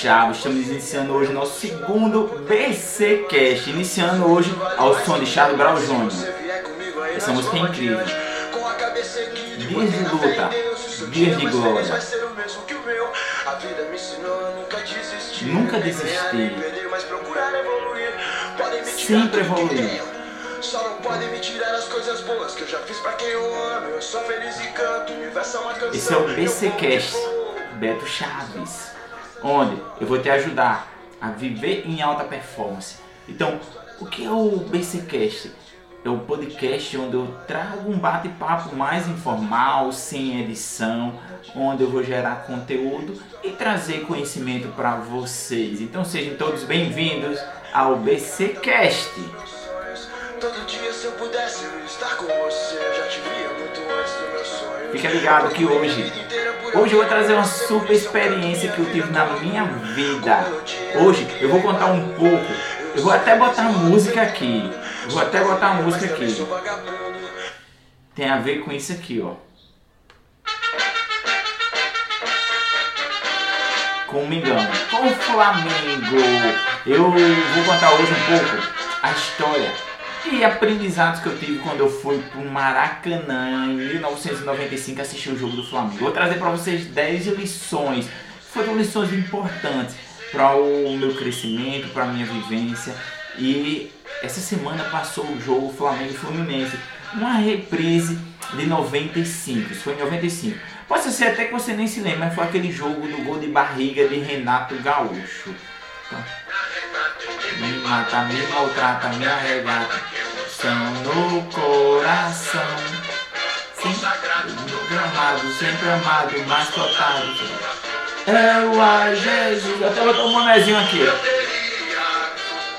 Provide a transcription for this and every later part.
Chaves. Estamos iniciando hoje nosso segundo BC Cast. Iniciando hoje ao som de Charles Brown Jr. Essa música é incrível. Dias de luta, dias de glória. Nunca desisti. Sempre evoluir. Só não podem me tirar as coisas boas que eu já fiz pra quem eu amo. Eu sou feliz e canto. Universo é uma canção. Esse é o BC Cast. Beto Chaves, onde eu vou te ajudar a viver em alta performance. Então, o que é o BCcast? É o podcast onde eu trago um bate-papo mais informal, sem edição, onde eu vou gerar conteúdo e trazer conhecimento para vocês. Então sejam todos bem-vindos ao BCcast. Todo dia se eu pudesse estar com você, já te via Fica ligado que hoje Hoje eu vou trazer uma super experiência que eu tive na minha vida. Hoje eu vou contar um pouco. Eu vou até botar música aqui. Eu vou até botar música aqui. Tem a ver com isso aqui, ó. Com o Mengão, com o Flamengo. Eu vou contar hoje um pouco a história e aprendizados que eu tive quando eu fui para o Maracanã em 1995 assistir o jogo do Flamengo. Vou trazer para vocês 10 lições. Foram lições importantes para o meu crescimento, para minha vivência. E essa semana passou o jogo Flamengo Fluminense, uma reprise de 95. Isso foi em 95. Pode ser até que você nem se lembre, mas foi aquele jogo do gol de barriga de Renato Gaúcho. Então, mata, me maltrata, me arregata. São no coração. Sempre amado, sempre amado, mais cotado. É a Jesus. Até botar um bonezinho aqui.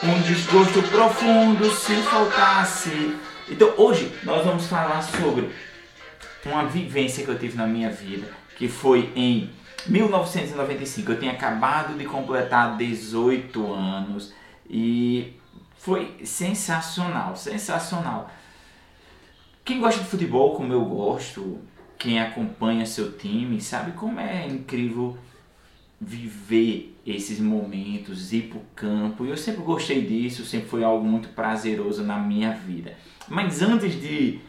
Um desgosto profundo se faltasse. Então hoje nós vamos falar sobre uma vivência que eu tive na minha vida, que foi em 1995. Eu tinha acabado de completar 18 anos e foi sensacional, sensacional. Quem gosta de futebol, como eu gosto, quem acompanha seu time, sabe como é incrível viver esses momentos, ir para o campo. Eu sempre gostei disso, sempre foi algo muito prazeroso na minha vida. Mas antes de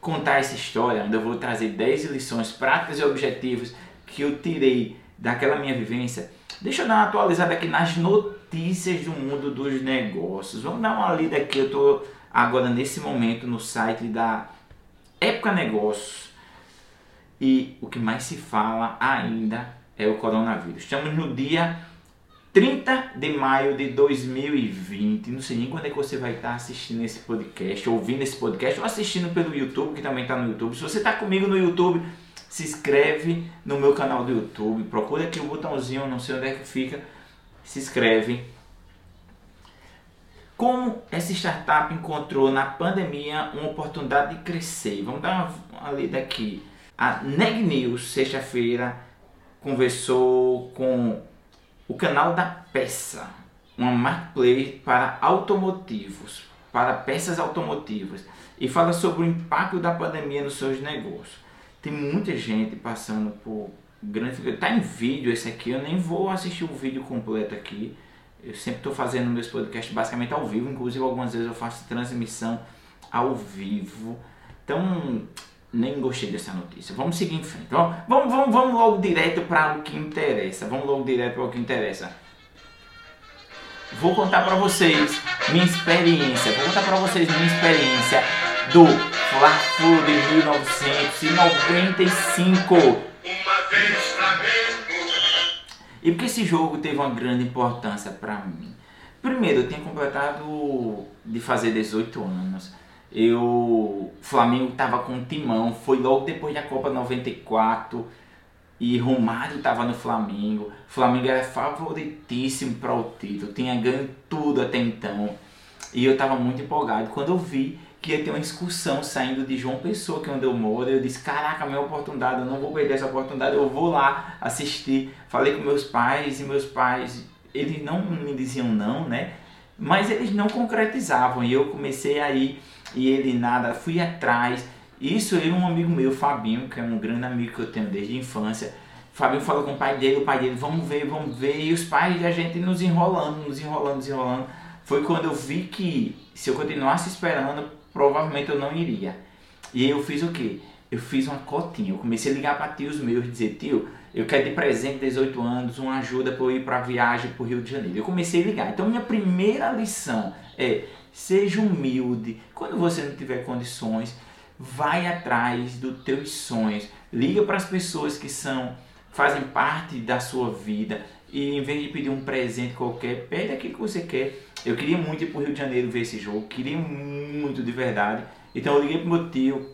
contar essa história, eu vou trazer 10 lições práticas e objetivos que eu tirei daquela minha vivência, deixa eu dar uma atualizada aqui nas notícias notícias do mundo dos negócios. Vamos dar uma lida aqui. Eu estou agora nesse momento no site da Época Negócios e o que mais se fala ainda é o coronavírus. Estamos no dia 30 de maio de 2020. Não sei nem quando é que você vai estar assistindo esse podcast, ouvindo esse podcast ou assistindo pelo YouTube, que também está no YouTube. Se você está comigo no YouTube, se inscreve no meu canal do YouTube. Procura aqui o botãozinho, não sei onde é que fica se inscreve. Como essa startup encontrou na pandemia uma oportunidade de crescer? Vamos dar uma, uma lida aqui. A Neg News, sexta-feira, conversou com o canal da Peça, uma marketplace para automotivos, para peças automotivas, e fala sobre o impacto da pandemia nos seus negócios. Tem muita gente passando por grande tá em vídeo esse aqui, eu nem vou assistir o vídeo completo aqui. Eu sempre estou fazendo meus podcasts basicamente ao vivo, inclusive algumas vezes eu faço transmissão ao vivo. Então, nem gostei dessa notícia. Vamos seguir em frente. Vamos, vamos, vamos, logo direto para o que interessa. Vamos logo direto para o que interessa. Vou contar para vocês minha experiência. Vou contar para vocês minha experiência do Fla-Flu de 1995 e porque esse jogo teve uma grande importância para mim? Primeiro, eu tinha completado de fazer 18 anos. Eu, Flamengo estava com timão, foi logo depois da Copa 94 e Romário estava no Flamengo. O Flamengo era favoritíssimo para o título, tinha ganho tudo até então. E eu estava muito empolgado. Quando eu vi que ia ter uma excursão saindo de João Pessoa, que é onde eu moro. Eu disse, caraca, minha oportunidade, eu não vou perder essa oportunidade, eu vou lá assistir. Falei com meus pais e meus pais, eles não me diziam não, né? Mas eles não concretizavam e eu comecei aí e ele nada, fui atrás Isso eu e um amigo meu, Fabinho, que é um grande amigo que eu tenho desde a infância. Fabinho falou com o pai dele, o pai dele, vamos ver, vamos ver. E os pais da gente nos enrolando, nos enrolando, nos enrolando. Foi quando eu vi que se eu continuasse esperando, provavelmente eu não iria. E eu fiz o quê? Eu fiz uma cotinha. Eu comecei a ligar para tios meus e dizer, tio, eu quero de presente 18 anos, uma ajuda para eu ir para viagem para o Rio de Janeiro. Eu comecei a ligar. Então minha primeira lição é seja humilde. Quando você não tiver condições, vai atrás dos teus sonhos. Liga para as pessoas que são fazem parte da sua vida e em vez de pedir um presente qualquer, pede aquilo que você quer. Eu queria muito ir para o Rio de Janeiro ver esse jogo, queria muito de verdade. Então eu liguei para meu tio,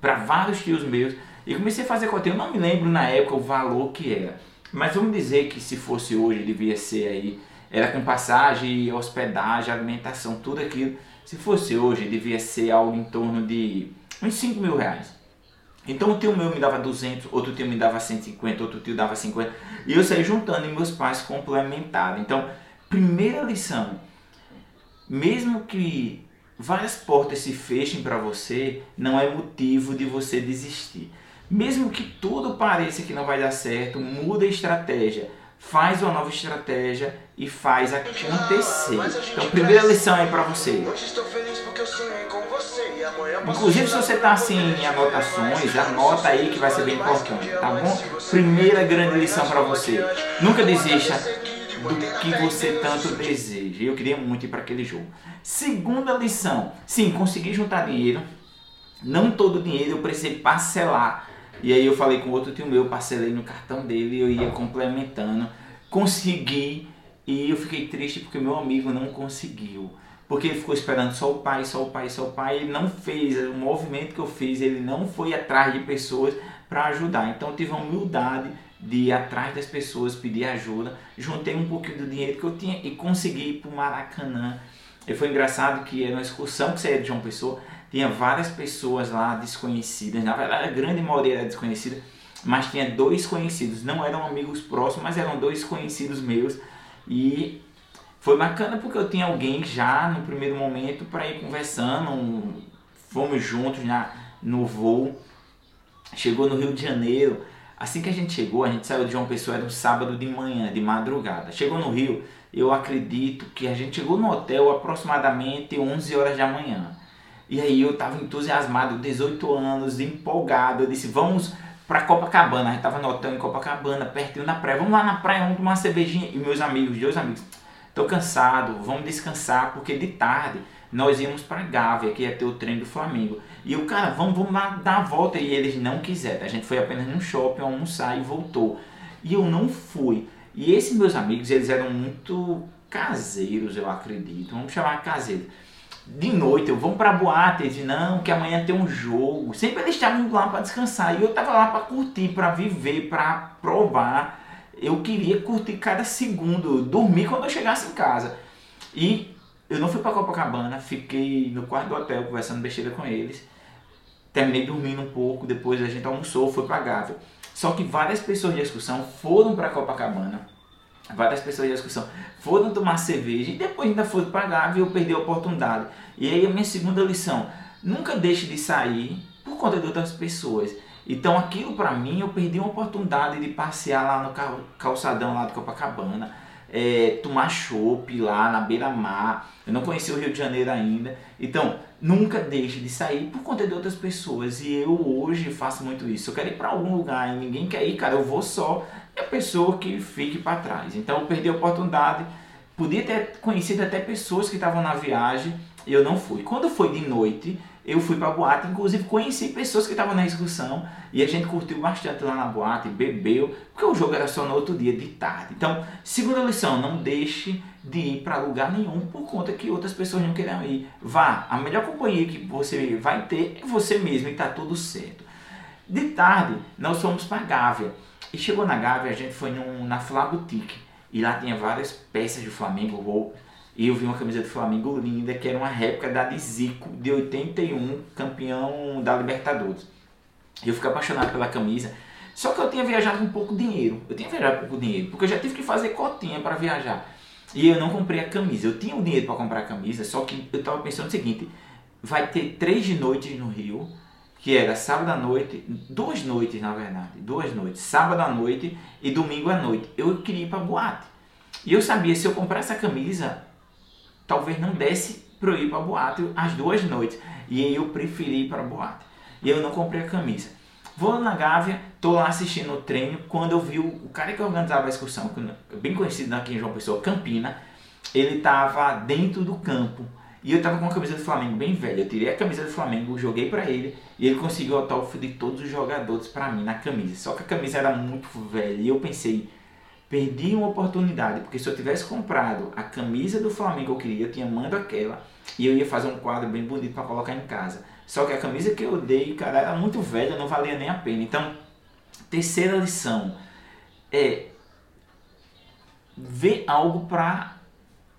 para vários tios meus e comecei a fazer coteio. Eu não me lembro na época o valor que era, mas vamos dizer que se fosse hoje devia ser aí era com passagem, hospedagem, alimentação, tudo aquilo. Se fosse hoje, devia ser algo em torno de uns 5 mil reais. Então o tio meu me dava 200, outro tio me dava 150, outro tio dava 50. E eu saí juntando e meus pais complementaram. Então, primeira lição, mesmo que várias portas se fechem para você, não é motivo de você desistir. Mesmo que tudo pareça que não vai dar certo, muda a estratégia faz uma nova estratégia e faz acontecer. Então, primeira lição aí para você. Inclusive, se você está assim em anotações, anota aí que vai ser bem importante, tá bom? Primeira grande lição para você: nunca desista do que você tanto deseja. Eu queria muito ir para aquele jogo. Segunda lição: sim, consegui juntar dinheiro. Não todo o dinheiro eu precisei parcelar e aí eu falei com outro tio meu, parcelei no cartão dele eu ia complementando. Consegui e eu fiquei triste porque meu amigo não conseguiu. Porque ele ficou esperando só o pai, só o pai, só o pai. Ele não fez o movimento que eu fiz, ele não foi atrás de pessoas para ajudar. Então eu tive a humildade de ir atrás das pessoas, pedir ajuda. Juntei um pouquinho do dinheiro que eu tinha e consegui ir para o Maracanã. E foi engraçado que era uma excursão que saía de João Pessoa. Tinha várias pessoas lá desconhecidas, na verdade a grande maioria era desconhecida, mas tinha dois conhecidos, não eram amigos próximos, mas eram dois conhecidos meus. E foi bacana porque eu tinha alguém já no primeiro momento para ir conversando, fomos juntos na, no voo, chegou no Rio de Janeiro, assim que a gente chegou, a gente saiu de João Pessoa, era um sábado de manhã, de madrugada, chegou no Rio, eu acredito que a gente chegou no hotel aproximadamente 11 horas da manhã, e aí eu tava entusiasmado, 18 anos, empolgado. Eu disse, vamos pra Copacabana. A gente tava no hotel em Copacabana, pertinho da praia. Vamos lá na praia, vamos tomar uma cervejinha. E meus amigos, dois amigos, tô cansado, vamos descansar, porque de tarde nós íamos pra Gávea, que ia ter o trem do Flamengo. E o cara, vamos, vamos dar a volta. E eles não quiseram. A gente foi apenas num shopping almoçar e voltou. E eu não fui. E esses meus amigos, eles eram muito caseiros, eu acredito. Vamos chamar caseiros de noite, eu vamos pra boate, eles não, que amanhã tem um jogo. Sempre eles estavam lá para descansar e eu tava lá para curtir, para viver, para provar. Eu queria curtir cada segundo, dormir quando eu chegasse em casa. E eu não fui para Copacabana, fiquei no quarto do hotel conversando besteira com eles. Terminei dormindo um pouco, depois a gente almoçou, foi para Gávea. Só que várias pessoas de excursão foram para Copacabana várias pessoas de discussão foram tomar cerveja e depois ainda foram pagar e eu perdi a oportunidade. E aí a minha segunda lição, nunca deixe de sair por conta de outras pessoas. Então aquilo para mim, eu perdi uma oportunidade de passear lá no calçadão lá de Copacabana, é, tomar chopp lá na beira-mar. Eu não conheci o Rio de Janeiro ainda. Então, nunca deixe de sair por conta de outras pessoas. E eu hoje faço muito isso. Eu quero ir para algum lugar e ninguém quer ir, cara, eu vou só e a pessoa que fique para trás. Então eu perdi a oportunidade, podia ter conhecido até pessoas que estavam na viagem eu não fui. Quando foi de noite, eu fui para a boate, inclusive conheci pessoas que estavam na excursão e a gente curtiu bastante lá na boate, bebeu, porque o jogo era só no outro dia de tarde. Então, segunda lição, não deixe de ir para lugar nenhum por conta que outras pessoas não querem ir. Vá, a melhor companhia que você vai ter é você mesmo e está tudo certo. De tarde, nós fomos para Gávea. E chegou na Gávea, a gente foi num, na Boutique. E lá tinha várias peças de Flamengo, E eu vi uma camisa do Flamengo linda, que era uma réplica da de Zico, de 81, campeão da Libertadores. Eu fiquei apaixonado pela camisa. Só que eu tinha viajado com pouco dinheiro. Eu tinha viajado com pouco dinheiro, porque eu já tive que fazer cotinha para viajar. E eu não comprei a camisa. Eu tinha o dinheiro para comprar a camisa, só que eu estava pensando o seguinte: vai ter três noites no Rio que era sábado à noite, duas noites na verdade, duas noites, sábado à noite e domingo à noite. Eu queria ir para boate. E eu sabia se eu comprar essa camisa, talvez não desse para eu ir para boate as duas noites. E aí eu preferi ir para boate. E eu não comprei a camisa. Vou na Gávea, tô lá assistindo o treino, quando eu vi o, cara que organizava a excursão, bem conhecido aqui em João Pessoa, Campina, ele tava dentro do campo e eu tava com a camisa do Flamengo bem velha. Eu tirei a camisa do Flamengo, joguei para ele e ele conseguiu o autógrafo de todos os jogadores para mim na camisa. Só que a camisa era muito velha e eu pensei, perdi uma oportunidade, porque se eu tivesse comprado a camisa do Flamengo que eu queria, eu tinha mando aquela e eu ia fazer um quadro bem bonito para colocar em casa. Só que a camisa que eu dei, cara, era muito velha, não valia nem a pena. Então, terceira lição é ver algo para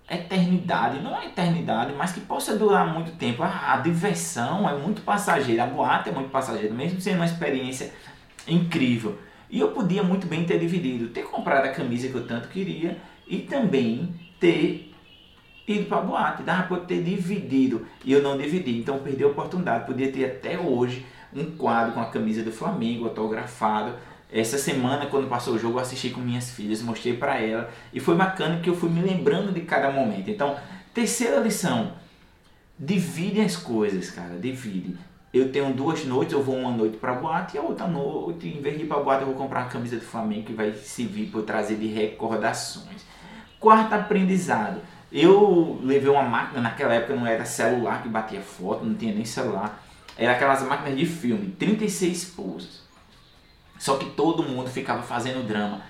eternidade, não é eternidade, mas que possa durar muito tempo. A, a, diversão é muito passageira, a boate é muito passageira, mesmo sendo uma experiência incrível. E eu podia muito bem ter dividido, ter comprado a camisa que eu tanto queria e também ter ido para a boate. Dava para ter dividido e eu não dividi, então perdi a oportunidade. Podia ter até hoje um quadro com a camisa do Flamengo autografado essa semana, quando passou o jogo, eu assisti com minhas filhas, mostrei para ela e foi bacana que eu fui me lembrando de cada momento. Então, terceira lição: divide as coisas, cara, divide. Eu tenho duas noites, eu vou uma noite para boate e a outra noite, em vez de ir para boate, eu vou comprar uma camisa do Flamengo que vai servir para trazer de recordações. Quarto aprendizado: eu levei uma máquina, naquela época não era celular que batia foto, não tinha nem celular, era aquelas máquinas de filme, 36 pulsos. Só que todo mundo ficava fazendo drama.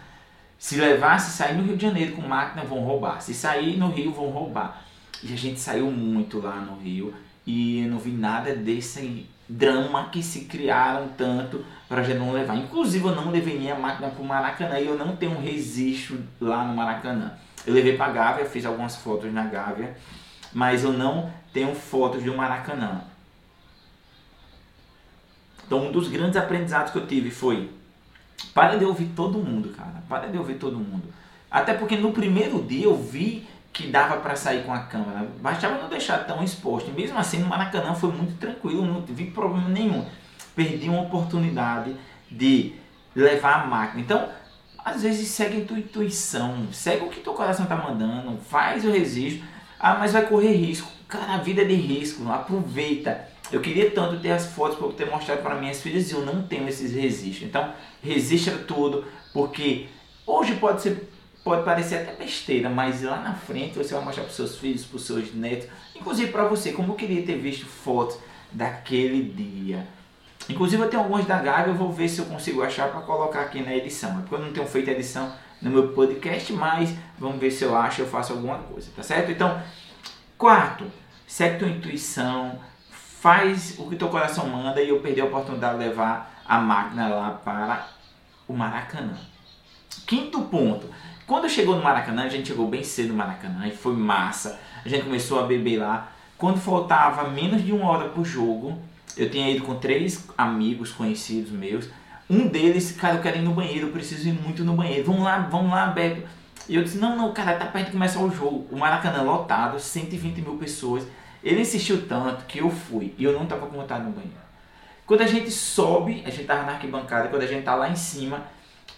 Se levasse, sair no Rio de Janeiro com máquina, vão roubar. Se sair no Rio, vão roubar. E a gente saiu muito lá no Rio e não vi nada desse drama que se criaram tanto para a gente não levar. Inclusive, eu não levei minha máquina para o Maracanã e eu não tenho registro lá no Maracanã. Eu levei para Gávea, fiz algumas fotos na Gávea, mas eu não tenho fotos do Maracanã. Então, um dos grandes aprendizados que eu tive foi para de ouvir todo mundo, cara. Para de ouvir todo mundo. Até porque no primeiro dia eu vi que dava para sair com a câmera. Bastava não deixar tão exposto. Mesmo assim, no Maracanã foi muito tranquilo, não vi problema nenhum. Perdi uma oportunidade de levar a máquina. Então, às vezes segue a tua intuição, segue o que teu coração tá mandando, faz o registro. Ah, mas vai correr risco. Cara, a vida é de risco, aproveita. Eu queria tanto ter as fotos para ter mostrado para minhas filhas e eu não tenho esses registros. Então, resista tudo, porque hoje pode ser pode parecer até besteira, mas lá na frente você vai mostrar para seus filhos, para os seus netos, inclusive para você, como eu queria ter visto fotos daquele dia. Inclusive eu tenho algumas da Gaga, eu vou ver se eu consigo achar para colocar aqui na edição. É porque eu não tenho feito edição no meu podcast, mas vamos ver se eu acho, eu faço alguma coisa, tá certo? Então, quarto, segue tua intuição, faz o que teu coração manda e eu perdi a oportunidade de levar a máquina lá para o Maracanã. Quinto ponto. Quando chegou no Maracanã, a gente chegou bem cedo no Maracanã e foi massa. A gente começou a beber lá. Quando faltava menos de uma hora pro jogo, eu tinha ido com três amigos conhecidos meus. Um deles, cara, eu quero ir no banheiro, eu preciso ir muito no banheiro. Vamos lá, vamos lá, Beto. E eu disse, não, não, cara, tá perto de começar o jogo. O Maracanã lotado, 120 mil pessoas. Ele insistiu tanto que eu fui e eu não tava com vontade no banheiro. Quando a gente sobe, a gente tava na arquibancada, quando a gente tá lá em cima,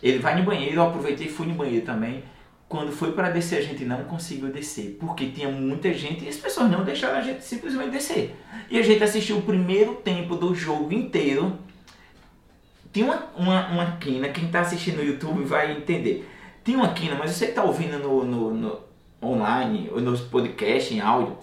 ele vai no banheiro, eu aproveitei e fui no banheiro também. Quando foi para descer, a gente não conseguiu descer, porque tinha muita gente e as pessoas não deixaram a gente simplesmente descer. E a gente assistiu o primeiro tempo do jogo inteiro. Tinha uma, uma, uma quina, quem está assistindo no YouTube vai entender. Tinha uma quina, mas você está ouvindo no, no, no online, ou nos podcasts em áudio,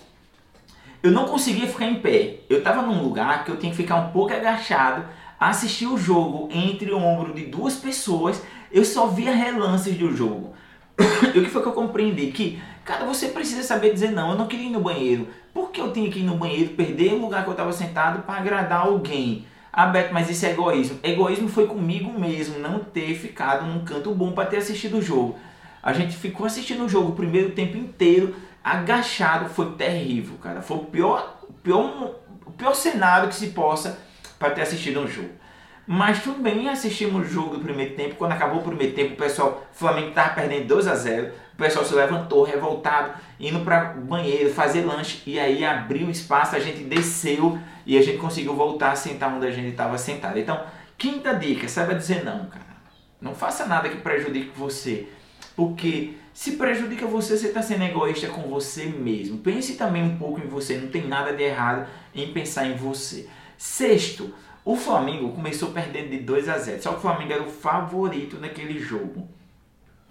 eu não conseguia ficar em pé. Eu estava num lugar que eu tinha que ficar um pouco agachado, assistir o jogo entre o ombro de duas pessoas. Eu só via relances do jogo. e o que foi que eu compreendi? Que, cara, você precisa saber dizer não. Eu não queria ir no banheiro. Por que eu tinha que ir no banheiro, perder o lugar que eu estava sentado para agradar alguém? Ah, Beto, mas isso é egoísmo. Egoísmo foi comigo mesmo, não ter ficado num canto bom para ter assistido o jogo. A gente ficou assistindo o jogo o primeiro tempo inteiro agachado foi terrível, cara. Foi o pior, o pior, o pior cenário que se possa para ter assistido um jogo. Mas bem, assistimos o jogo do primeiro tempo. Quando acabou o primeiro tempo, o pessoal, o Flamengo estava perdendo 2 a 0 O pessoal se levantou, revoltado, indo para o banheiro, fazer lanche. E aí abriu espaço, a gente desceu e a gente conseguiu voltar a sentar onde a gente estava sentado. Então, quinta dica, saiba dizer não, cara. Não faça nada que prejudique você. Porque se prejudica você, você está sendo egoísta com você mesmo. Pense também um pouco em você, não tem nada de errado em pensar em você. Sexto, o Flamengo começou perdendo de 2 a 0. Só que o Flamengo era o favorito naquele jogo.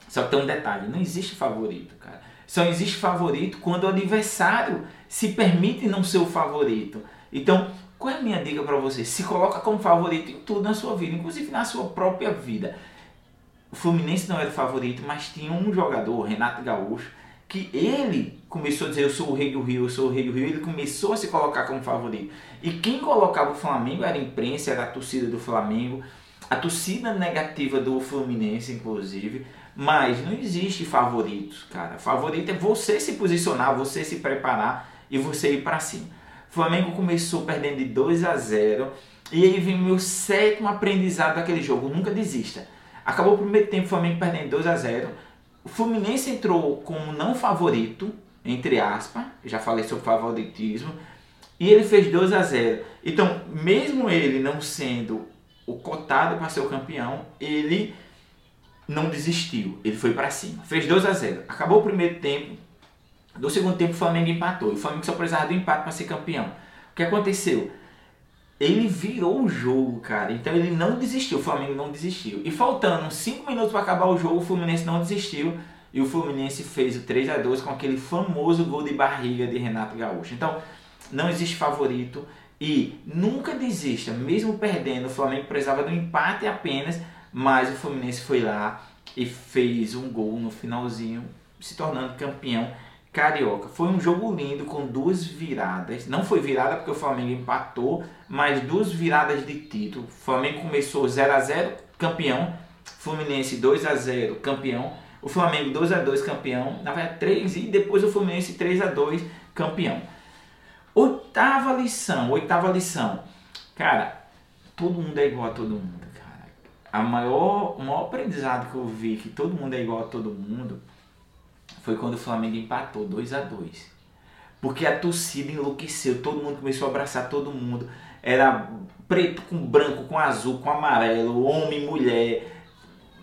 Só que tem um detalhe, não existe favorito, cara. Só existe favorito quando o adversário se permite não ser o favorito. Então, qual é a minha dica para você? Se coloca como favorito em tudo na sua vida, inclusive na sua própria vida. O Fluminense não era o favorito, mas tinha um jogador, Renato Gaúcho, que ele começou a dizer eu sou o rei do Rio, eu sou o rei do Rio, ele começou a se colocar como favorito. E quem colocava o Flamengo era a imprensa, era a torcida do Flamengo, a torcida negativa do Fluminense, inclusive. Mas não existe favoritos, cara. Favorito é você se posicionar, você se preparar e você ir para cima. O Flamengo começou perdendo de 2 a 0 e aí vem meu sétimo aprendizado daquele jogo. Nunca desista. Acabou o primeiro tempo, o Flamengo perdendo 2 a 0 O Fluminense entrou como não favorito, entre aspas, já falei sobre favoritismo, e ele fez 2 a 0 Então, mesmo ele não sendo o cotado para ser o campeão, ele não desistiu, ele foi para cima. Fez 2 a 0 Acabou o primeiro tempo, no segundo tempo o Flamengo empatou. O Flamengo só precisava do empate para ser campeão. O que aconteceu? Ele virou o jogo, cara. Então ele não desistiu, o Flamengo não desistiu. E faltando 5 minutos para acabar o jogo, o Fluminense não desistiu. E o Fluminense fez o 3 a 2 com aquele famoso gol de barriga de Renato Gaúcho. Então, não existe favorito e nunca desista, mesmo perdendo. O Flamengo precisava do empate apenas, mas o Fluminense foi lá e fez um gol no finalzinho, se tornando campeão Carioca. Foi um jogo lindo com duas viradas. Não foi virada porque o Flamengo empatou, mas duas viradas de título. O Flamengo começou 0 a 0 campeão. Fluminense 2 a 0 campeão. O Flamengo 2 a 2 campeão. Na verdade, 3 e depois o Fluminense 3 a 2 campeão. Oitava lição, oitava lição. Cara, todo mundo é igual a todo mundo, cara. A maior, o maior aprendizado que eu vi que todo mundo é igual a todo mundo foi quando o Flamengo empatou 2 a 2 Porque a torcida enlouqueceu, todo mundo começou a abraçar todo mundo. Era preto com branco, com azul, com amarelo, homem, mulher.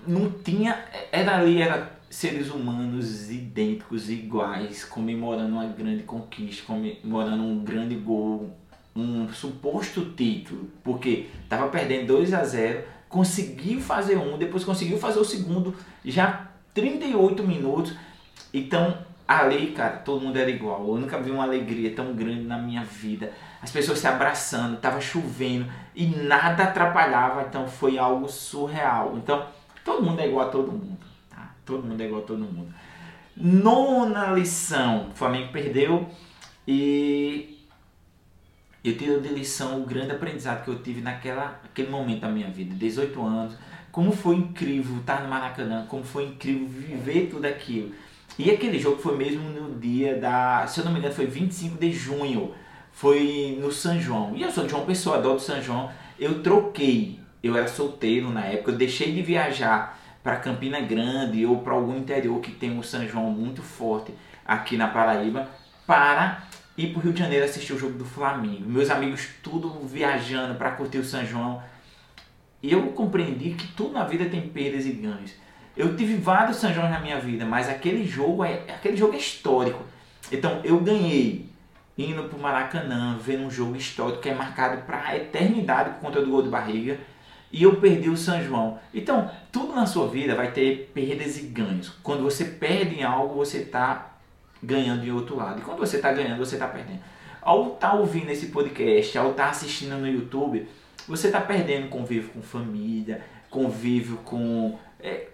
Não tinha. Era ali, era seres humanos idênticos, iguais, comemorando uma grande conquista, comemorando um grande gol, um suposto título, porque estava perdendo 2 a 0, conseguiu fazer um, depois conseguiu fazer o segundo, já 38 minutos então, ali, cara, todo mundo era igual. Eu nunca vi uma alegria tão grande na minha vida. As pessoas se abraçando, tava chovendo e nada atrapalhava, então foi algo surreal. Então, todo mundo é igual a todo mundo, tá? Todo mundo é igual a todo mundo. Nona lição, o Flamengo perdeu e eu tiro de lição o grande aprendizado que eu tive naquela, naquele momento da minha vida, 18 anos. Como foi incrível estar no Maracanã, como foi incrível viver tudo aquilo. E aquele jogo foi mesmo no dia da, se eu não me engano, foi 25 de junho. Foi no São João. E eu sou de João Pessoa, adoro São João. Eu troquei. Eu era solteiro na época, eu deixei de viajar para Campina Grande ou para algum interior que tem um São João muito forte aqui na Paraíba para ir para o Rio de Janeiro assistir o jogo do Flamengo. Meus amigos tudo viajando para curtir o São João. E eu compreendi que tudo na vida tem perdas e ganhos. Eu tive vários São João na minha vida, mas aquele jogo é aquele jogo é histórico. Então eu ganhei indo para o Maracanã, vendo um jogo histórico que é marcado para a eternidade por conta do gol de barriga. E eu perdi o São João. Então, tudo na sua vida vai ter perdas e ganhos. Quando você perde em algo, você está ganhando em outro lado. E quando você está ganhando, você está perdendo. Ao estar tá ouvindo esse podcast, ao estar tá assistindo no YouTube, você está perdendo convívio com família, convívio com é,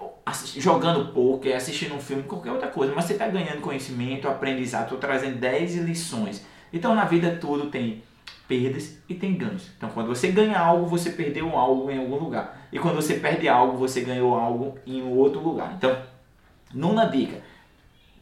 jogando poker, assistindo um filme, qualquer outra coisa, mas você está ganhando conhecimento, aprendizado, estou trazendo 10 lições. Então na vida tudo tem perdas e tem ganhos. Então quando você ganha algo, você perdeu algo em algum lugar. E quando você perde algo, você ganhou algo em outro lugar. Então, nona dica,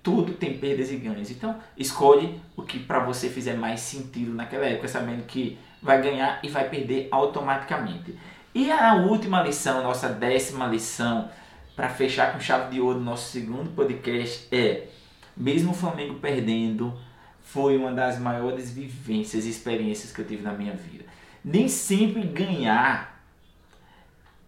tudo tem perdas e ganhos. Então, escolhe o que para você fizer mais sentido naquela época, sabendo que vai ganhar e vai perder automaticamente. E a última lição, nossa décima lição, para fechar com chave de ouro nosso segundo podcast é: mesmo o Flamengo perdendo, foi uma das maiores vivências e experiências que eu tive na minha vida. Nem sempre ganhar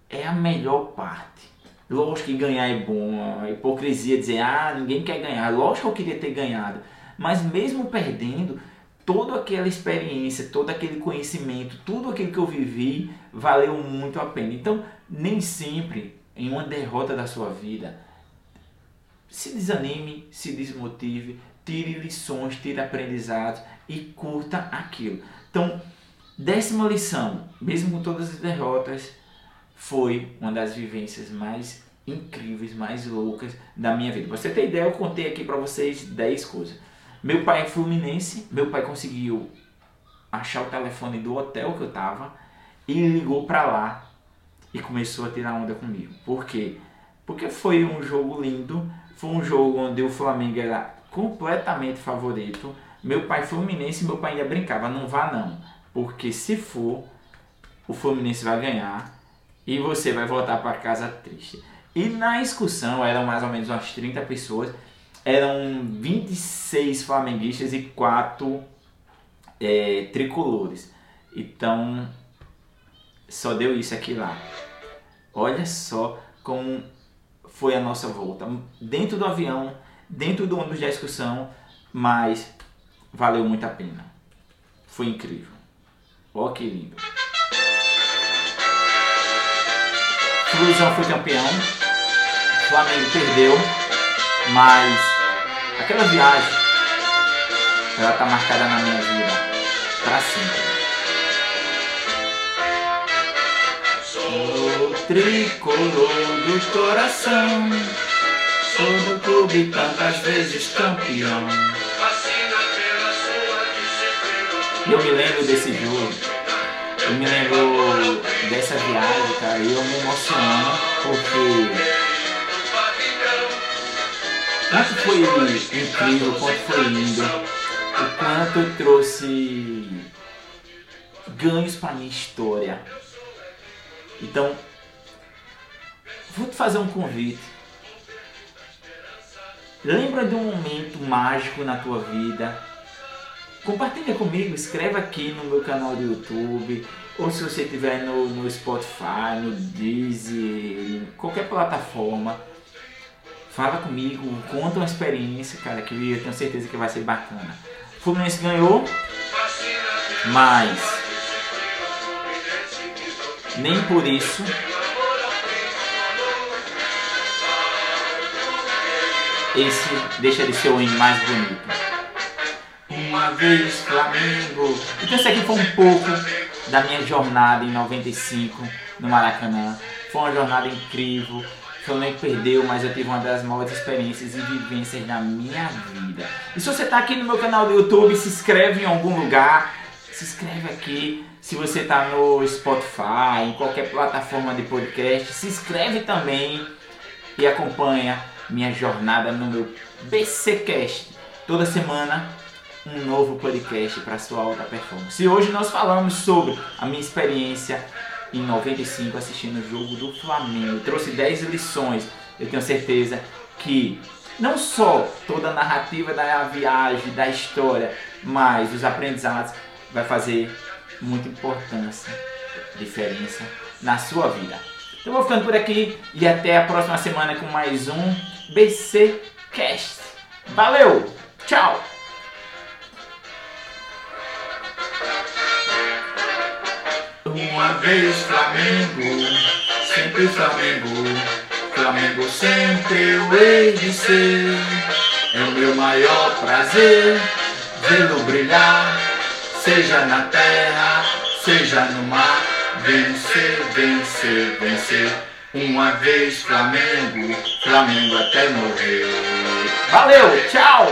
é a melhor parte. Lógico que ganhar é bom, a hipocrisia dizer, ah, ninguém quer ganhar. Lógico que eu queria ter ganhado, mas mesmo perdendo, toda aquela experiência, todo aquele conhecimento, tudo aquilo que eu vivi valeu muito a pena. Então, nem sempre em uma derrota da sua vida, se desanime, se desmotive, tire lições, tire aprendizados e curta aquilo. Então, décima lição, mesmo com todas as derrotas, foi uma das vivências mais incríveis, mais loucas da minha vida. Pra você ter ideia, eu contei aqui para vocês 10 coisas. Meu pai é fluminense, meu pai conseguiu achar o telefone do hotel que eu tava e ligou para lá e começou a tirar onda comigo. Por quê? Porque foi um jogo lindo, foi um jogo onde o Flamengo era completamente favorito. Meu pai fluminense, meu pai ainda brincava, não vá não, porque se for, o Fluminense vai ganhar e você vai voltar para casa triste. E na excursão eram mais ou menos umas 30 pessoas, eram 26 flamenguistas e 4 é, tricolores. Então só deu isso aqui lá. Olha só como foi a nossa volta. Dentro do avião, dentro do ônibus de excursão, mas valeu muito a pena. Foi incrível. Ó que lindo. Flusão foi campeão. Flamengo perdeu. Mas aquela viagem, ela tá marcada na minha vida para sempre. Sou tricolor do coração. Sou do clube tantas vezes campeão. Eu me lembro desse jogo. Eu me lembro dessa viagem, cara, e eu me emociono porque quanto foi incrível, quanto foi lindo, o quanto trouxe ganhos para minha história. Então, vou te fazer um convite. Lembra de um momento mágico na tua vida? Compartilha comigo, escreva aqui no meu canal do YouTube, ou se você estiver no, no Spotify, no Deezer, qualquer plataforma Fala comigo, conta uma experiência, cara, que eu tenho certeza que vai ser bacana. O Fluminense ganhou, mas nem por isso esse deixa de ser o hino mais bonito. Uma vez Flamengo. Então isso aqui foi um pouco da minha jornada em 95 no Maracanã. Foi uma jornada incrível Flamengo perdeu, mas eu tive uma das maiores experiências e vivências da minha vida. E se você está aqui no meu canal do YouTube, se inscreve em algum lugar, se inscreve aqui. Se você está no Spotify, em qualquer plataforma de podcast, se inscreve também e acompanha minha jornada no meu BCcast. Toda semana um novo podcast para sua alta performance. E hoje nós falamos sobre a minha experiência em 95 assistindo o jogo do Flamengo. Trouxe 10 lições. Eu tenho certeza que não só toda a narrativa da viagem, da história, mas os aprendizados vai fazer muita importância, diferença na sua vida. Então vou ficando por aqui e até a próxima semana com mais um BC Cast. Valeu, tchau. Uma vez Flamengo, sempre Flamengo, Flamengo sempre eu hei de ser. É o meu maior prazer vê-lo brilhar, seja na terra, seja no mar. Vencer, vencer, vencer. Uma vez Flamengo, Flamengo até morrer. Valeu, tchau!